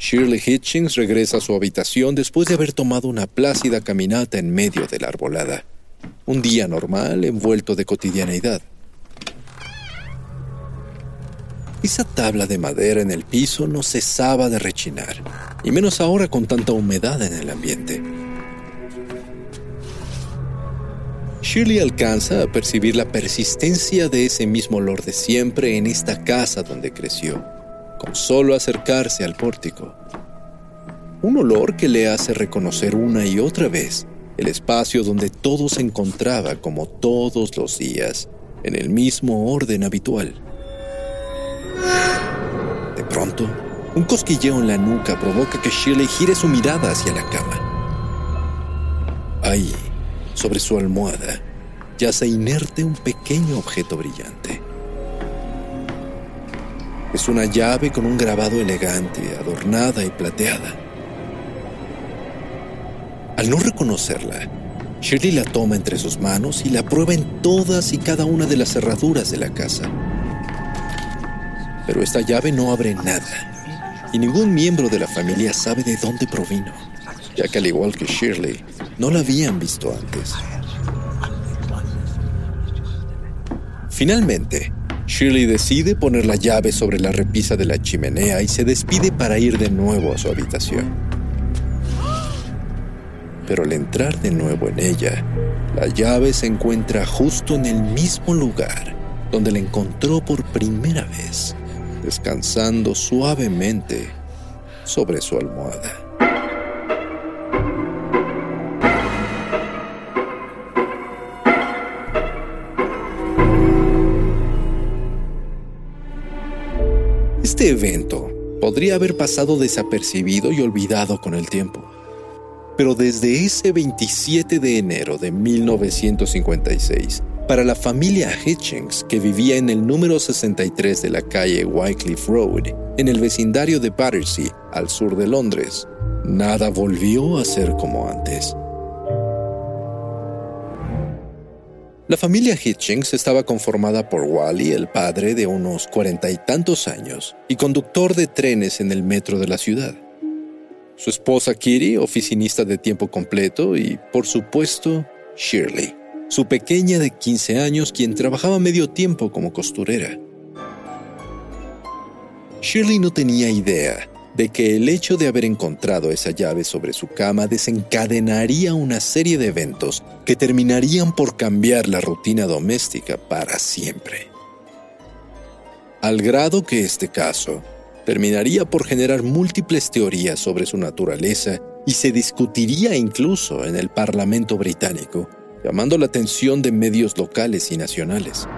Shirley Hitchings regresa a su habitación después de haber tomado una plácida caminata en medio de la arbolada. Un día normal envuelto de cotidianeidad. Esa tabla de madera en el piso no cesaba de rechinar, y menos ahora con tanta humedad en el ambiente. Shirley alcanza a percibir la persistencia de ese mismo olor de siempre en esta casa donde creció con solo acercarse al pórtico. Un olor que le hace reconocer una y otra vez el espacio donde todo se encontraba como todos los días, en el mismo orden habitual. De pronto, un cosquilleo en la nuca provoca que Shirley gire su mirada hacia la cama. Ahí, sobre su almohada, yace inerte un pequeño objeto brillante. Es una llave con un grabado elegante, adornada y plateada. Al no reconocerla, Shirley la toma entre sus manos y la prueba en todas y cada una de las cerraduras de la casa. Pero esta llave no abre nada, y ningún miembro de la familia sabe de dónde provino, ya que al igual que Shirley, no la habían visto antes. Finalmente, Shirley decide poner la llave sobre la repisa de la chimenea y se despide para ir de nuevo a su habitación. Pero al entrar de nuevo en ella, la llave se encuentra justo en el mismo lugar donde la encontró por primera vez, descansando suavemente sobre su almohada. Este evento podría haber pasado desapercibido y olvidado con el tiempo. Pero desde ese 27 de enero de 1956, para la familia Hitchings, que vivía en el número 63 de la calle Wycliffe Road, en el vecindario de Battersea, al sur de Londres, nada volvió a ser como antes. La familia Hitchings estaba conformada por Wally, el padre de unos cuarenta y tantos años y conductor de trenes en el metro de la ciudad. Su esposa Kitty, oficinista de tiempo completo, y, por supuesto, Shirley, su pequeña de 15 años, quien trabajaba medio tiempo como costurera. Shirley no tenía idea de que el hecho de haber encontrado esa llave sobre su cama desencadenaría una serie de eventos que terminarían por cambiar la rutina doméstica para siempre. Al grado que este caso terminaría por generar múltiples teorías sobre su naturaleza y se discutiría incluso en el Parlamento británico, llamando la atención de medios locales y nacionales.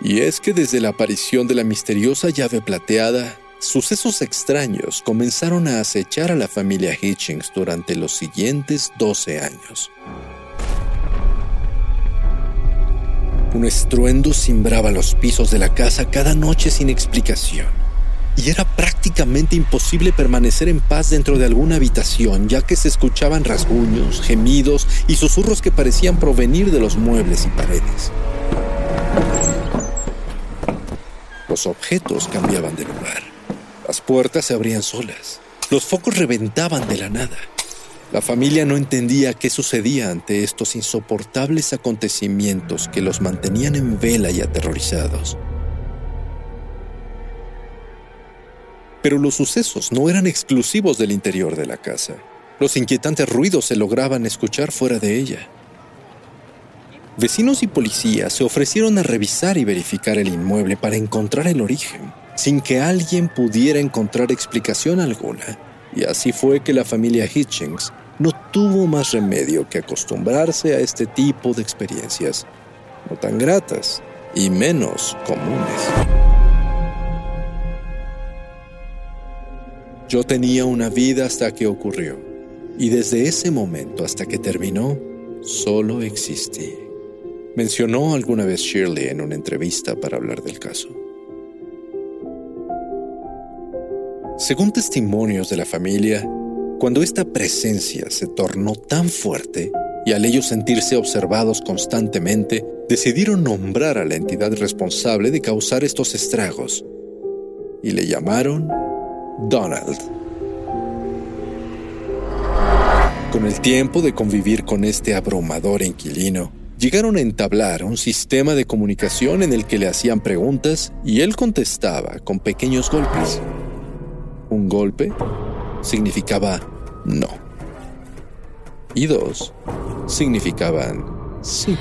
Y es que desde la aparición de la misteriosa llave plateada, sucesos extraños comenzaron a acechar a la familia Hitchings durante los siguientes 12 años. Un estruendo cimbraba los pisos de la casa cada noche sin explicación, y era prácticamente imposible permanecer en paz dentro de alguna habitación, ya que se escuchaban rasguños, gemidos y susurros que parecían provenir de los muebles y paredes. Los objetos cambiaban de lugar. Las puertas se abrían solas. Los focos reventaban de la nada. La familia no entendía qué sucedía ante estos insoportables acontecimientos que los mantenían en vela y aterrorizados. Pero los sucesos no eran exclusivos del interior de la casa. Los inquietantes ruidos se lograban escuchar fuera de ella. Vecinos y policías se ofrecieron a revisar y verificar el inmueble para encontrar el origen, sin que alguien pudiera encontrar explicación alguna. Y así fue que la familia Hitchings no tuvo más remedio que acostumbrarse a este tipo de experiencias, no tan gratas y menos comunes. Yo tenía una vida hasta que ocurrió, y desde ese momento hasta que terminó, solo existí. Mencionó alguna vez Shirley en una entrevista para hablar del caso. Según testimonios de la familia, cuando esta presencia se tornó tan fuerte y al ellos sentirse observados constantemente, decidieron nombrar a la entidad responsable de causar estos estragos y le llamaron Donald. Con el tiempo de convivir con este abrumador inquilino, llegaron a entablar un sistema de comunicación en el que le hacían preguntas y él contestaba con pequeños golpes. Un golpe significaba no. Y dos significaban sí.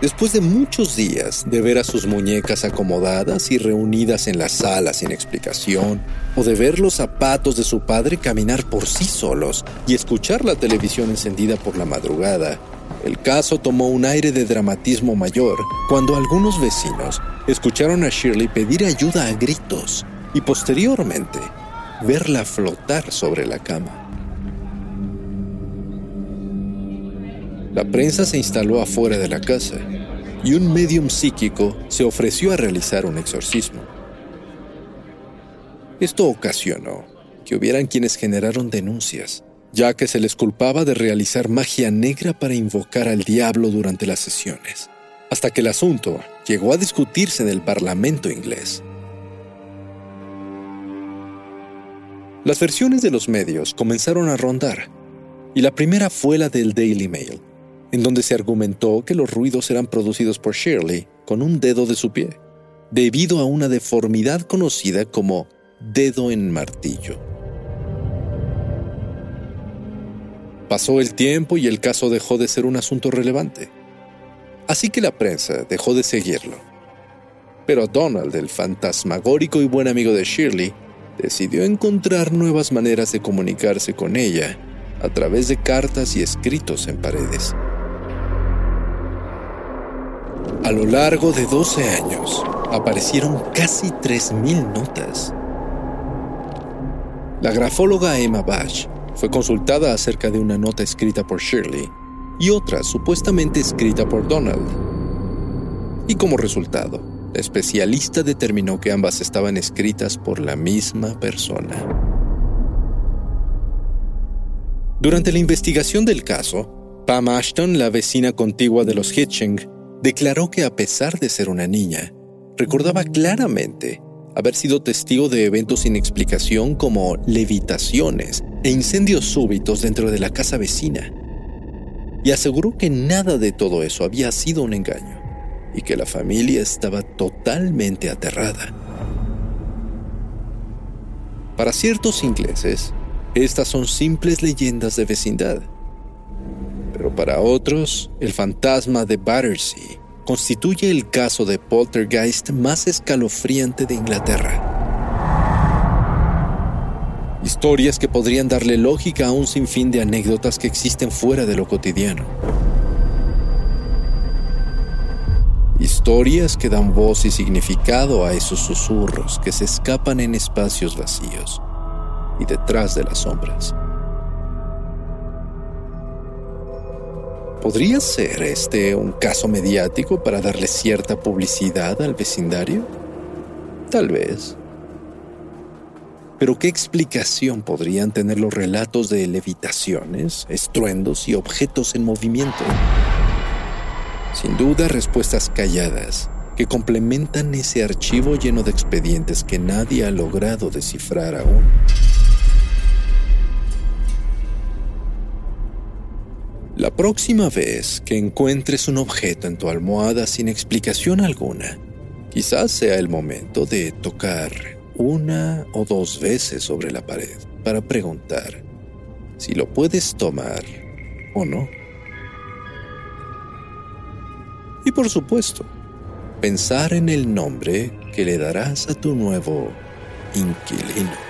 Después de muchos días de ver a sus muñecas acomodadas y reunidas en la sala sin explicación, o de ver los zapatos de su padre caminar por sí solos y escuchar la televisión encendida por la madrugada, el caso tomó un aire de dramatismo mayor cuando algunos vecinos escucharon a Shirley pedir ayuda a gritos y posteriormente verla flotar sobre la cama. La prensa se instaló afuera de la casa y un medium psíquico se ofreció a realizar un exorcismo. Esto ocasionó que hubieran quienes generaron denuncias, ya que se les culpaba de realizar magia negra para invocar al diablo durante las sesiones, hasta que el asunto llegó a discutirse en el Parlamento inglés. Las versiones de los medios comenzaron a rondar, y la primera fue la del Daily Mail, en donde se argumentó que los ruidos eran producidos por Shirley con un dedo de su pie, debido a una deformidad conocida como dedo en martillo. Pasó el tiempo y el caso dejó de ser un asunto relevante, así que la prensa dejó de seguirlo. Pero Donald, el fantasmagórico y buen amigo de Shirley, decidió encontrar nuevas maneras de comunicarse con ella a través de cartas y escritos en paredes. A lo largo de 12 años, aparecieron casi 3.000 notas. La grafóloga Emma Bash fue consultada acerca de una nota escrita por Shirley y otra supuestamente escrita por Donald. Y como resultado, la especialista determinó que ambas estaban escritas por la misma persona. Durante la investigación del caso, Pam Ashton, la vecina contigua de los Hitching, declaró que a pesar de ser una niña, recordaba claramente haber sido testigo de eventos sin explicación como levitaciones e incendios súbitos dentro de la casa vecina, y aseguró que nada de todo eso había sido un engaño y que la familia estaba totalmente aterrada. Para ciertos ingleses, estas son simples leyendas de vecindad pero para otros, el fantasma de Battersea constituye el caso de poltergeist más escalofriante de Inglaterra. Historias que podrían darle lógica a un sinfín de anécdotas que existen fuera de lo cotidiano. Historias que dan voz y significado a esos susurros que se escapan en espacios vacíos y detrás de las sombras. ¿Podría ser este un caso mediático para darle cierta publicidad al vecindario? Tal vez. Pero ¿qué explicación podrían tener los relatos de levitaciones, estruendos y objetos en movimiento? Sin duda, respuestas calladas que complementan ese archivo lleno de expedientes que nadie ha logrado descifrar aún. Próxima vez que encuentres un objeto en tu almohada sin explicación alguna, quizás sea el momento de tocar una o dos veces sobre la pared para preguntar si lo puedes tomar o no. Y por supuesto, pensar en el nombre que le darás a tu nuevo inquilino.